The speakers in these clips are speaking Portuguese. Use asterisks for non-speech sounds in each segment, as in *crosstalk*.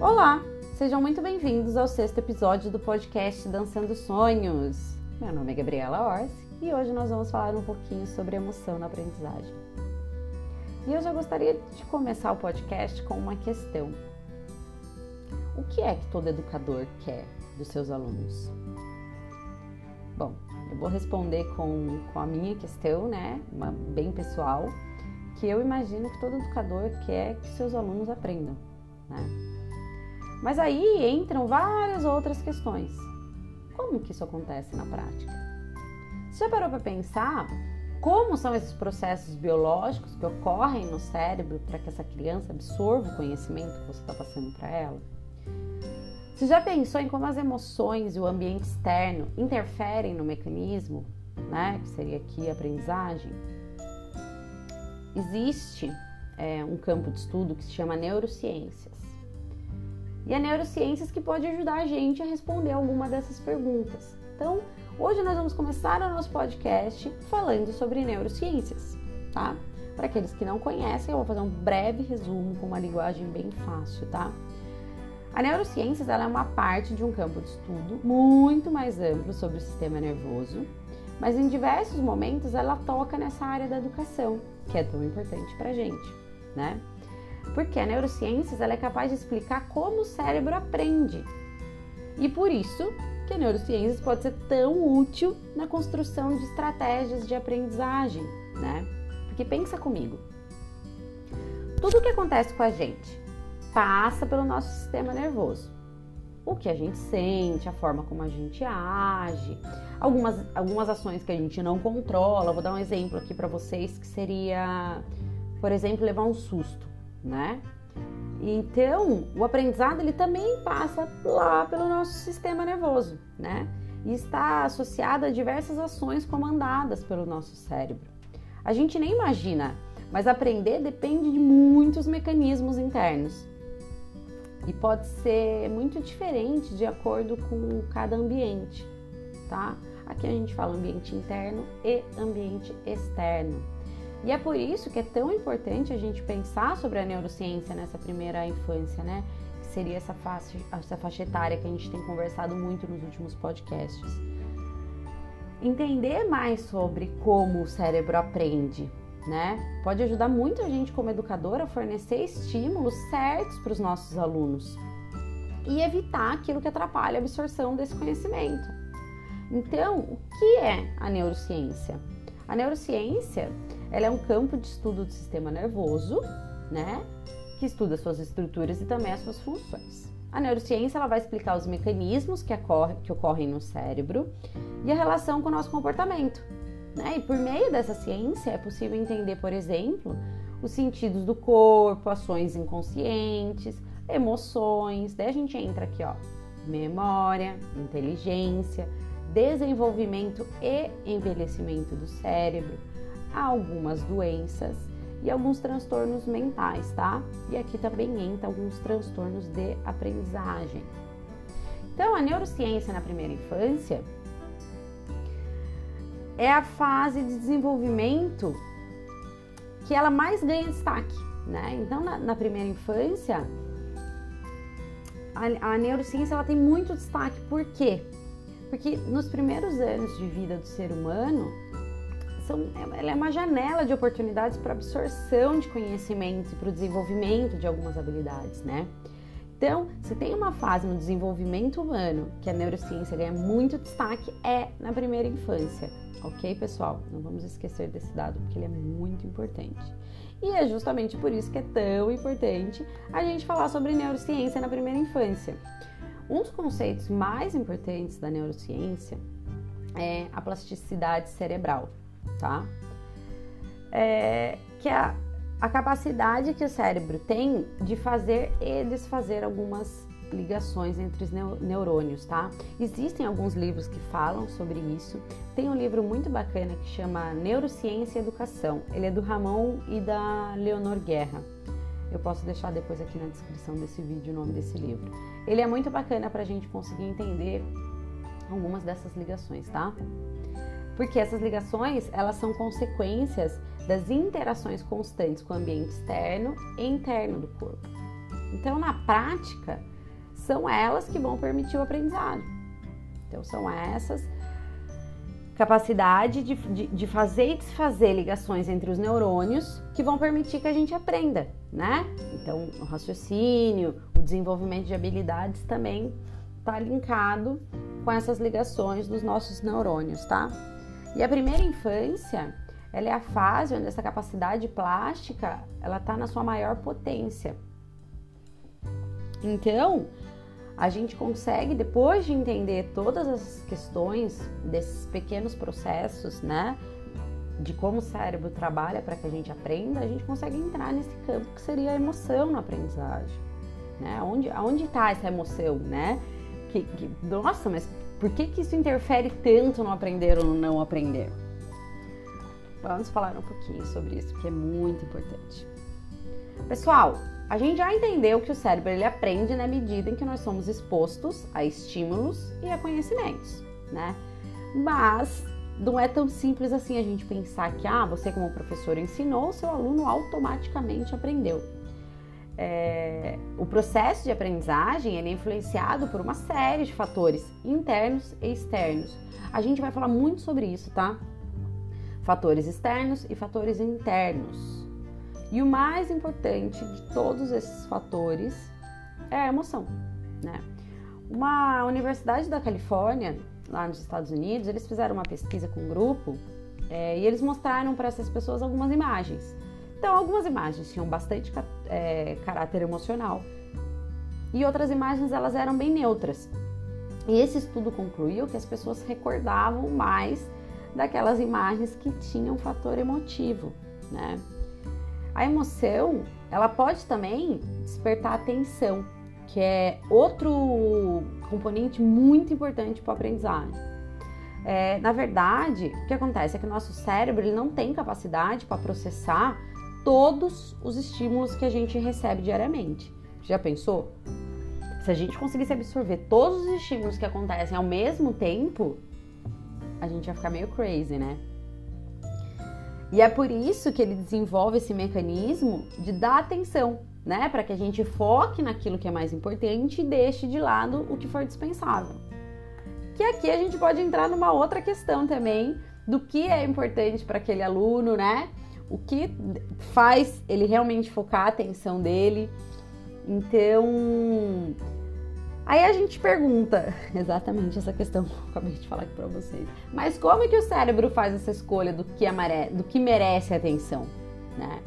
Olá, sejam muito bem-vindos ao sexto episódio do podcast Dançando Sonhos. Meu nome é Gabriela Orsi e hoje nós vamos falar um pouquinho sobre emoção na aprendizagem. E eu já gostaria de começar o podcast com uma questão. O que é que todo educador quer dos seus alunos? Bom, eu vou responder com, com a minha questão, né, uma, bem pessoal, que eu imagino que todo educador quer que seus alunos aprendam, né? Mas aí entram várias outras questões. Como que isso acontece na prática? Você já parou para pensar como são esses processos biológicos que ocorrem no cérebro para que essa criança absorva o conhecimento que você está passando para ela? Você já pensou em como as emoções e o ambiente externo interferem no mecanismo, né? Que seria aqui a aprendizagem? Existe é, um campo de estudo que se chama neurociências. E a neurociências que pode ajudar a gente a responder alguma dessas perguntas. Então, hoje nós vamos começar o nosso podcast falando sobre neurociências, tá? Para aqueles que não conhecem, eu vou fazer um breve resumo com uma linguagem bem fácil, tá? A neurociências ela é uma parte de um campo de estudo muito mais amplo sobre o sistema nervoso, mas em diversos momentos ela toca nessa área da educação, que é tão importante para gente, né? Porque a neurociências ela é capaz de explicar como o cérebro aprende. E por isso que a neurociências pode ser tão útil na construção de estratégias de aprendizagem, né? Porque pensa comigo. Tudo o que acontece com a gente passa pelo nosso sistema nervoso. O que a gente sente, a forma como a gente age, algumas, algumas ações que a gente não controla. Vou dar um exemplo aqui para vocês que seria, por exemplo, levar um susto né? Então, o aprendizado ele também passa lá pelo nosso sistema nervoso, né? E está associado a diversas ações comandadas pelo nosso cérebro. A gente nem imagina, mas aprender depende de muitos mecanismos internos. E pode ser muito diferente de acordo com cada ambiente, tá? Aqui a gente fala ambiente interno e ambiente externo. E é por isso que é tão importante a gente pensar sobre a neurociência nessa primeira infância, né? Que seria essa faixa, essa faixa etária que a gente tem conversado muito nos últimos podcasts. Entender mais sobre como o cérebro aprende, né? Pode ajudar muito a gente como educadora a fornecer estímulos certos para os nossos alunos e evitar aquilo que atrapalha a absorção desse conhecimento. Então, o que é a neurociência? A neurociência ela é um campo de estudo do sistema nervoso, né? Que estuda suas estruturas e também as suas funções. A neurociência ela vai explicar os mecanismos que, ocorre, que ocorrem no cérebro e a relação com o nosso comportamento. Né? E por meio dessa ciência é possível entender, por exemplo, os sentidos do corpo, ações inconscientes, emoções. Daí a gente entra aqui, ó, memória, inteligência, desenvolvimento e envelhecimento do cérebro, algumas doenças e alguns transtornos mentais, tá? E aqui também entra alguns transtornos de aprendizagem. Então, a neurociência na primeira infância é a fase de desenvolvimento que ela mais ganha destaque, né? Então, na, na primeira infância, a, a neurociência ela tem muito destaque. Por quê? Porque nos primeiros anos de vida do ser humano, são, ela é uma janela de oportunidades para absorção de conhecimentos e para o desenvolvimento de algumas habilidades, né? Então, se tem uma fase no desenvolvimento humano que a neurociência ganha muito destaque, é na primeira infância. Ok, pessoal? Não vamos esquecer desse dado porque ele é muito importante. E é justamente por isso que é tão importante a gente falar sobre neurociência na primeira infância. Um dos conceitos mais importantes da neurociência é a plasticidade cerebral tá? É, que é a, a capacidade que o cérebro tem de fazer e desfazer algumas ligações entre os neurônios, tá? Existem alguns livros que falam sobre isso. Tem um livro muito bacana que chama Neurociência e Educação. Ele é do Ramon e da Leonor Guerra. Eu posso deixar depois aqui na descrição desse vídeo o nome desse livro. Ele é muito bacana para a gente conseguir entender algumas dessas ligações, tá? Porque essas ligações elas são consequências das interações constantes com o ambiente externo e interno do corpo. Então, na prática, são elas que vão permitir o aprendizado. Então, são essas capacidade de, de, de, fazer e desfazer ligações entre os neurônios que vão permitir que a gente aprenda, né? Então, o raciocínio, o desenvolvimento de habilidades também está linkado com essas ligações dos nossos neurônios, tá? E a primeira infância, ela é a fase onde essa capacidade plástica, ela está na sua maior potência. Então, a gente consegue, depois de entender todas essas questões desses pequenos processos, né, de como o cérebro trabalha para que a gente aprenda, a gente consegue entrar nesse campo que seria a emoção na aprendizagem, né? Onde, onde está essa emoção, né? Que, que, nossa, mas por que, que isso interfere tanto no aprender ou no não aprender? Vamos falar um pouquinho sobre isso, que é muito importante. Pessoal, a gente já entendeu que o cérebro ele aprende na medida em que nós somos expostos a estímulos e a conhecimentos, né? Mas não é tão simples assim a gente pensar que ah, você como professor ensinou, seu aluno automaticamente aprendeu. É, o processo de aprendizagem é influenciado por uma série de fatores internos e externos. A gente vai falar muito sobre isso, tá? Fatores externos e fatores internos. E o mais importante de todos esses fatores é a emoção, né? Uma universidade da Califórnia, lá nos Estados Unidos, eles fizeram uma pesquisa com um grupo é, e eles mostraram para essas pessoas algumas imagens. Então, algumas imagens tinham bastante é, caráter emocional e outras imagens elas eram bem neutras. E esse estudo concluiu que as pessoas recordavam mais daquelas imagens que tinham fator emotivo, né? A emoção, ela pode também despertar atenção, que é outro componente muito importante para o aprendizagem. É, na verdade, o que acontece é que o nosso cérebro ele não tem capacidade para processar todos os estímulos que a gente recebe diariamente. Já pensou? Se a gente conseguisse absorver todos os estímulos que acontecem ao mesmo tempo, a gente ia ficar meio crazy, né? E é por isso que ele desenvolve esse mecanismo de dar atenção, né? Para que a gente foque naquilo que é mais importante e deixe de lado o que for dispensável. Que aqui a gente pode entrar numa outra questão também do que é importante para aquele aluno, né? O que faz ele realmente focar a atenção dele. Então, Aí a gente pergunta *laughs* exatamente essa questão que eu acabei de falar aqui para vocês. Mas como é que o cérebro faz essa escolha do que, amare... do que merece atenção, né?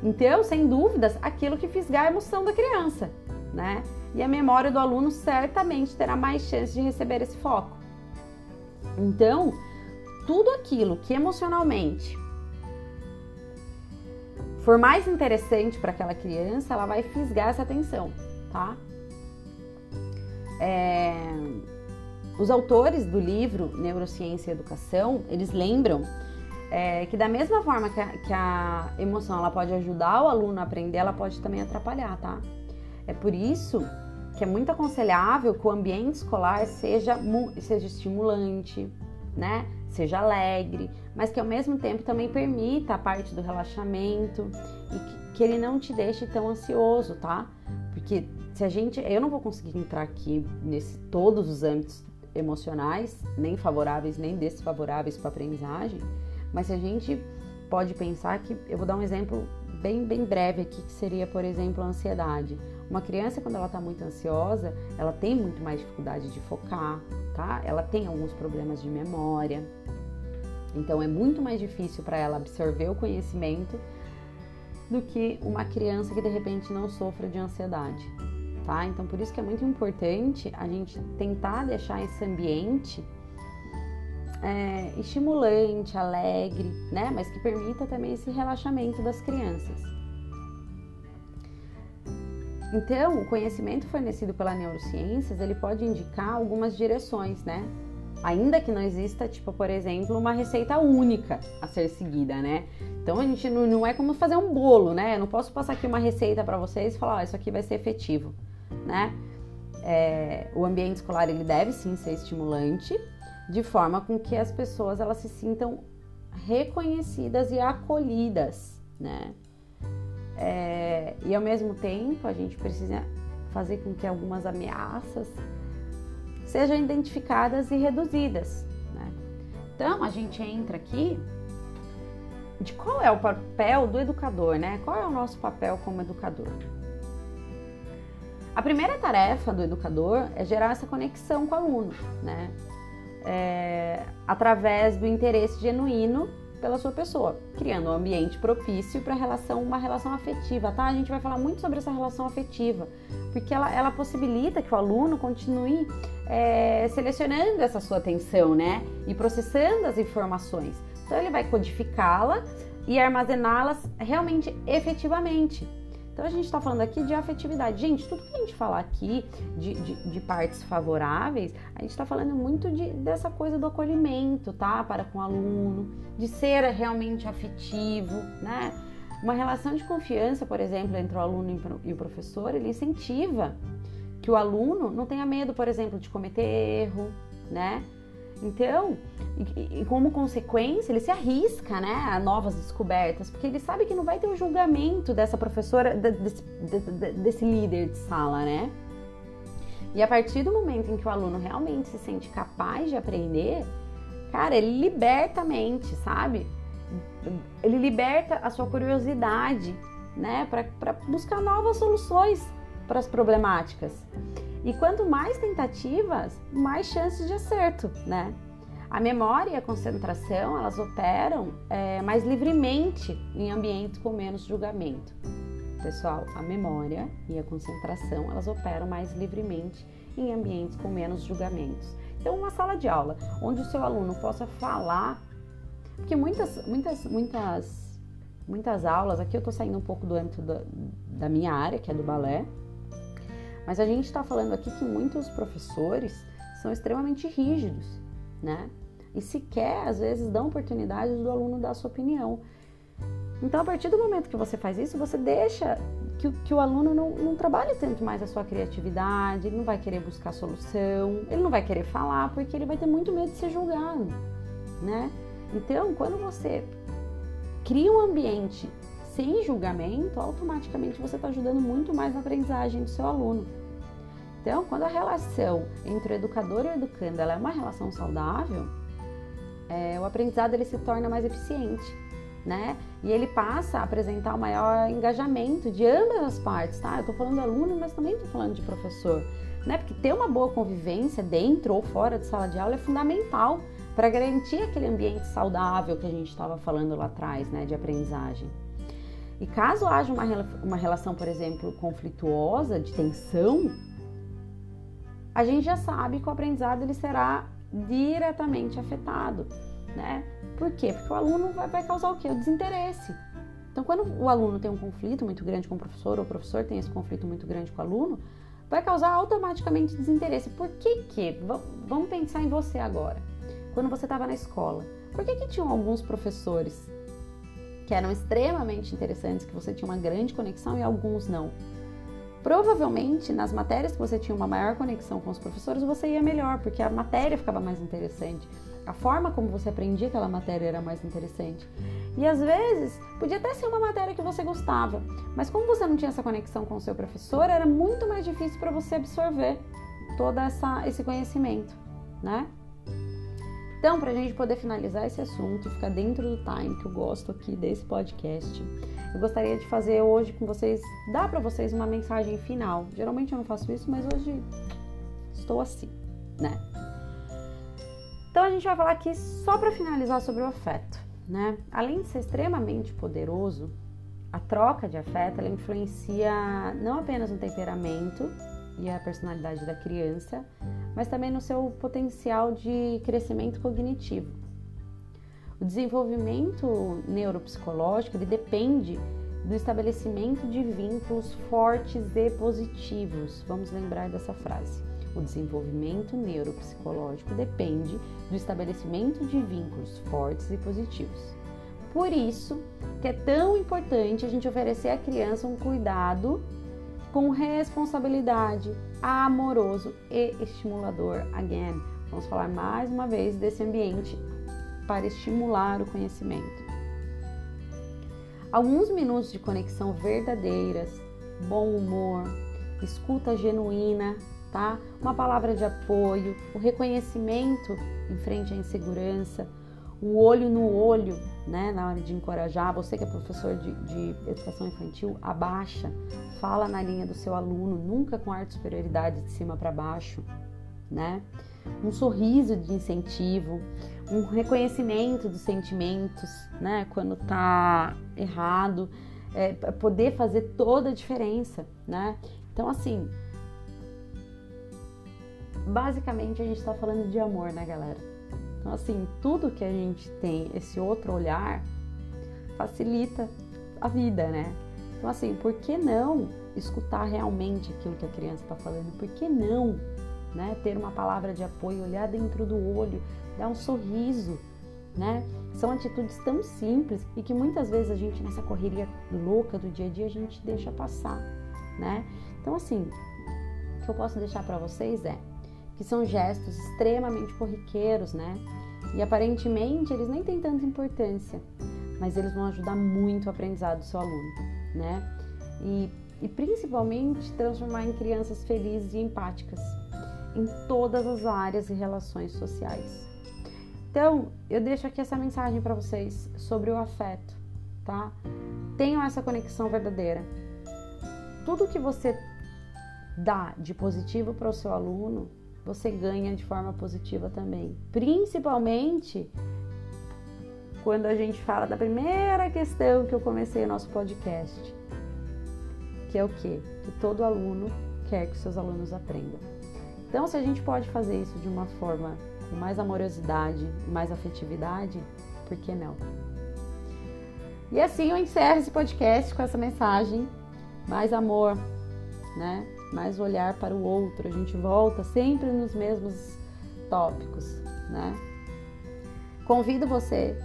Então, sem dúvidas, aquilo que fisgar a emoção da criança, né? E a memória do aluno certamente terá mais chance de receber esse foco. Então, tudo aquilo que emocionalmente for mais interessante para aquela criança, ela vai fisgar essa atenção, tá? É, os autores do livro Neurociência e Educação, eles lembram é, que da mesma forma que a, que a, emoção ela pode ajudar o aluno a aprender, ela pode também atrapalhar, tá? É por isso que é muito aconselhável que o ambiente escolar seja, seja estimulante, né? Seja alegre, mas que ao mesmo tempo também permita a parte do relaxamento e que, que ele não te deixe tão ansioso, tá? Porque se a gente, eu não vou conseguir entrar aqui nesse todos os âmbitos emocionais, nem favoráveis nem desfavoráveis para aprendizagem, mas se a gente pode pensar que eu vou dar um exemplo bem bem breve aqui que seria, por exemplo, a ansiedade. Uma criança quando ela está muito ansiosa, ela tem muito mais dificuldade de focar, tá? Ela tem alguns problemas de memória. Então é muito mais difícil para ela absorver o conhecimento do que uma criança que de repente não sofra de ansiedade tá? Então por isso que é muito importante a gente tentar deixar esse ambiente é, estimulante, alegre, né? Mas que permita também esse relaxamento das crianças. Então, o conhecimento fornecido pela neurociências, ele pode indicar algumas direções, né? Ainda que não exista, tipo, por exemplo, uma receita única a ser seguida, né? Então a gente não, não é como fazer um bolo, né? Eu não posso passar aqui uma receita para vocês e falar, oh, isso aqui vai ser efetivo né? É, o ambiente escolar ele deve sim ser estimulante, de forma com que as pessoas elas se sintam reconhecidas e acolhidas, né? É, e ao mesmo tempo a gente precisa fazer com que algumas ameaças sejam identificadas e reduzidas. Né? Então a gente entra aqui de qual é o papel do educador, né? Qual é o nosso papel como educador? A primeira tarefa do educador é gerar essa conexão com o aluno, né? É, através do interesse genuíno pela sua pessoa, criando um ambiente propício para relação, uma relação afetiva, tá? A gente vai falar muito sobre essa relação afetiva, porque ela, ela possibilita que o aluno continue é, selecionando essa sua atenção, né? E processando as informações. Então ele vai codificá-la e armazená-las realmente efetivamente. Então a gente está falando aqui de afetividade. Gente, tudo que a gente falar aqui de, de, de partes favoráveis, a gente está falando muito de, dessa coisa do acolhimento, tá? Para com o aluno, de ser realmente afetivo, né? Uma relação de confiança, por exemplo, entre o aluno e o professor, ele incentiva que o aluno não tenha medo, por exemplo, de cometer erro, né? Então, e, e, como consequência, ele se arrisca né, a novas descobertas, porque ele sabe que não vai ter o julgamento dessa professora, desse, desse líder de sala, né? E a partir do momento em que o aluno realmente se sente capaz de aprender, cara, ele liberta a mente, sabe? Ele liberta a sua curiosidade, né? Para buscar novas soluções para as problemáticas. E quanto mais tentativas, mais chances de acerto, né? A memória e a concentração, elas operam é, mais livremente em ambientes com menos julgamento. Pessoal, a memória e a concentração, elas operam mais livremente em ambientes com menos julgamentos. Então, uma sala de aula onde o seu aluno possa falar, porque muitas, muitas, muitas, muitas aulas, aqui eu estou saindo um pouco do âmbito da, da minha área, que é do balé, mas a gente está falando aqui que muitos professores são extremamente rígidos, né? E sequer, às vezes, dão oportunidade do aluno dar sua opinião. Então, a partir do momento que você faz isso, você deixa que, que o aluno não, não trabalhe tanto mais a sua criatividade, ele não vai querer buscar solução, ele não vai querer falar, porque ele vai ter muito medo de ser julgado, né? Então, quando você cria um ambiente sem julgamento, automaticamente você está ajudando muito mais na aprendizagem do seu aluno. Então, quando a relação entre o educador e o educando é uma relação saudável, é, o aprendizado ele se torna mais eficiente, né? E ele passa a apresentar o um maior engajamento de ambas as partes, tá? Eu tô falando do aluno, mas também tô falando de professor, né? Porque ter uma boa convivência dentro ou fora de sala de aula é fundamental para garantir aquele ambiente saudável que a gente estava falando lá atrás, né? De aprendizagem. E caso haja uma, uma relação, por exemplo, conflituosa, de tensão, a gente já sabe que o aprendizado ele será diretamente afetado, né? Por quê? Porque o aluno vai, vai causar o quê? O desinteresse. Então, quando o aluno tem um conflito muito grande com o professor, ou o professor tem esse conflito muito grande com o aluno, vai causar automaticamente desinteresse. Por que que? Vamos pensar em você agora. Quando você estava na escola, por que que tinham alguns professores que eram extremamente interessantes, que você tinha uma grande conexão e alguns não? Provavelmente, nas matérias que você tinha uma maior conexão com os professores, você ia melhor, porque a matéria ficava mais interessante. A forma como você aprendia aquela matéria era mais interessante. E às vezes, podia até ser uma matéria que você gostava, mas como você não tinha essa conexão com o seu professor, era muito mais difícil para você absorver todo essa, esse conhecimento, né? Então, para a gente poder finalizar esse assunto ficar dentro do time que eu gosto aqui desse podcast, eu gostaria de fazer hoje com vocês, dar para vocês uma mensagem final. Geralmente eu não faço isso, mas hoje estou assim, né? Então a gente vai falar aqui só para finalizar sobre o afeto, né? Além de ser extremamente poderoso, a troca de afeto ela influencia não apenas no temperamento e a personalidade da criança, mas também no seu potencial de crescimento cognitivo. O desenvolvimento neuropsicológico ele depende do estabelecimento de vínculos fortes e positivos. Vamos lembrar dessa frase. O desenvolvimento neuropsicológico depende do estabelecimento de vínculos fortes e positivos. Por isso que é tão importante a gente oferecer à criança um cuidado com responsabilidade, amoroso e estimulador. Again, vamos falar mais uma vez desse ambiente para estimular o conhecimento. Alguns minutos de conexão verdadeiras bom humor, escuta genuína, tá? Uma palavra de apoio, o reconhecimento em frente à insegurança, o olho no olho, né? Na hora de encorajar, você que é professor de, de educação infantil, abaixa, fala na linha do seu aluno, nunca com ar de superioridade de cima para baixo, né? Um sorriso de incentivo, um reconhecimento dos sentimentos, né? Quando tá errado, é, poder fazer toda a diferença, né? Então, assim, basicamente a gente está falando de amor, né, galera? Então, assim, tudo que a gente tem esse outro olhar facilita a vida, né? Então, assim, por que não escutar realmente aquilo que a criança está falando? Por que não, né, ter uma palavra de apoio, olhar dentro do olho, dar um sorriso, né? São atitudes tão simples e que muitas vezes a gente nessa correria louca do dia a dia a gente deixa passar, né? Então, assim, o que eu posso deixar para vocês é que são gestos extremamente corriqueiros, né? E aparentemente eles nem têm tanta importância, mas eles vão ajudar muito o aprendizado do seu aluno, né? E, e principalmente transformar em crianças felizes e empáticas em todas as áreas e relações sociais. Então, eu deixo aqui essa mensagem para vocês sobre o afeto, tá? Tenham essa conexão verdadeira. Tudo que você dá de positivo para o seu aluno, você ganha de forma positiva também. Principalmente quando a gente fala da primeira questão que eu comecei o nosso podcast, que é o quê? Que todo aluno quer que seus alunos aprendam. Então, se a gente pode fazer isso de uma forma com mais amorosidade, mais afetividade, por que não? E assim eu encerro esse podcast com essa mensagem: mais amor, né? mais olhar para o outro. A gente volta sempre nos mesmos tópicos, né? Convido você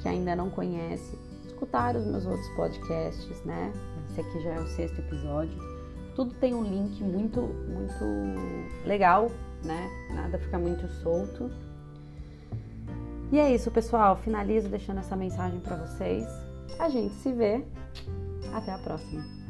que ainda não conhece, escutar os meus outros podcasts, né? Esse aqui já é o sexto episódio. Tudo tem um link muito, muito legal, né? Nada fica muito solto. E é isso, pessoal. Finalizo deixando essa mensagem para vocês. A gente se vê. Até a próxima.